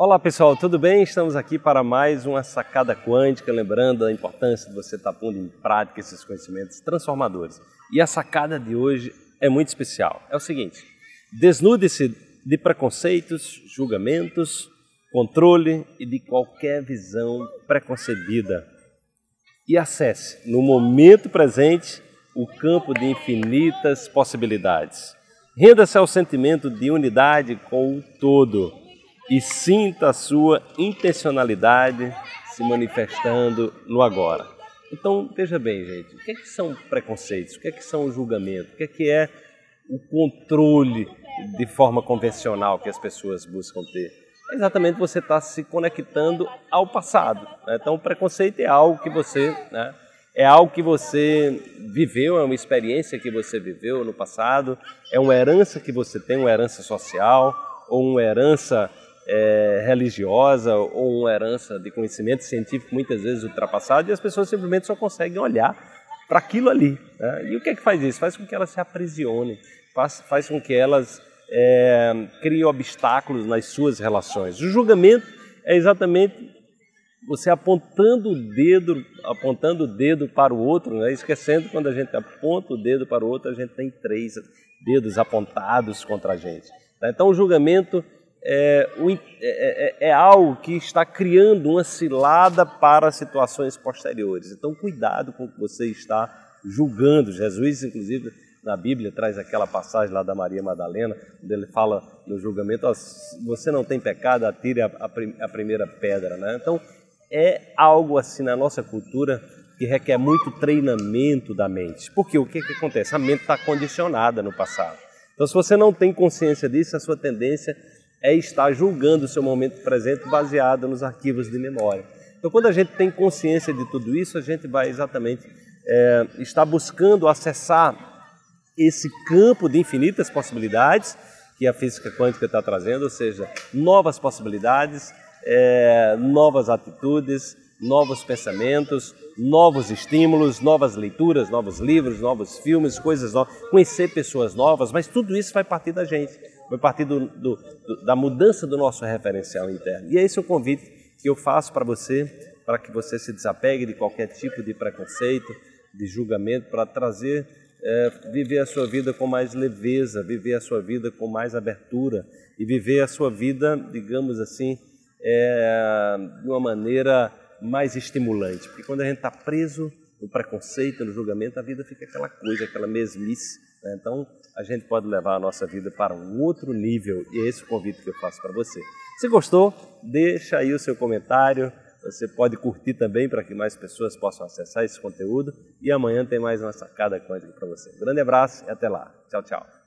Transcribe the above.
Olá pessoal, tudo bem? Estamos aqui para mais uma sacada quântica, lembrando a importância de você estar pondo em prática esses conhecimentos transformadores. E a sacada de hoje é muito especial. É o seguinte: desnude-se de preconceitos, julgamentos, controle e de qualquer visão preconcebida e acesse no momento presente o campo de infinitas possibilidades. Renda-se ao sentimento de unidade com o todo e sinta a sua intencionalidade se manifestando no agora. Então, veja bem, gente, o que, é que são preconceitos? O que é que são o julgamento? O que é que é o controle de forma convencional que as pessoas buscam ter? Exatamente você estar tá se conectando ao passado. Né? Então, o preconceito é algo que você, né, é algo que você viveu, é uma experiência que você viveu no passado, é uma herança que você tem, uma herança social ou uma herança é, religiosa ou uma herança de conhecimento científico muitas vezes ultrapassado e as pessoas simplesmente só conseguem olhar para aquilo ali. Né? E o que é que faz isso? Faz com que elas se aprisionem, faz, faz com que elas é, criem obstáculos nas suas relações. O julgamento é exatamente você apontando o dedo, apontando o dedo para o outro, né? esquecendo quando a gente aponta o dedo para o outro, a gente tem três dedos apontados contra a gente. Tá? Então o julgamento é, é, é, é, algo que está criando uma cilada para situações posteriores. Então, cuidado com o que você está julgando. Jesus, inclusive, na Bíblia, traz aquela passagem lá da Maria Madalena, onde ele fala no julgamento: ó, você não tem pecado, atire a, a, a primeira pedra. Né? Então, é algo assim na nossa cultura que requer muito treinamento da mente. Porque o que, que acontece? A mente está condicionada no passado. Então, se você não tem consciência disso, a sua tendência é estar julgando o seu momento presente baseado nos arquivos de memória. Então, quando a gente tem consciência de tudo isso, a gente vai exatamente é, estar buscando acessar esse campo de infinitas possibilidades que a física quântica está trazendo, ou seja, novas possibilidades, é, novas atitudes, novos pensamentos, novos estímulos, novas leituras, novos livros, novos filmes, coisas novas, conhecer pessoas novas, mas tudo isso vai partir da gente vai partir do, do, do, da mudança do nosso referencial interno. E é esse o convite que eu faço para você, para que você se desapegue de qualquer tipo de preconceito, de julgamento, para trazer, é, viver a sua vida com mais leveza, viver a sua vida com mais abertura e viver a sua vida, digamos assim, é, de uma maneira mais estimulante. Porque quando a gente está preso no preconceito, no julgamento, a vida fica aquela coisa, aquela mesmice. Né? Então, a gente pode levar a nossa vida para um outro nível e é esse o convite que eu faço para você. Se gostou, deixa aí o seu comentário. Você pode curtir também para que mais pessoas possam acessar esse conteúdo. E amanhã tem mais uma sacada quântica para você. Um grande abraço e até lá. Tchau, tchau.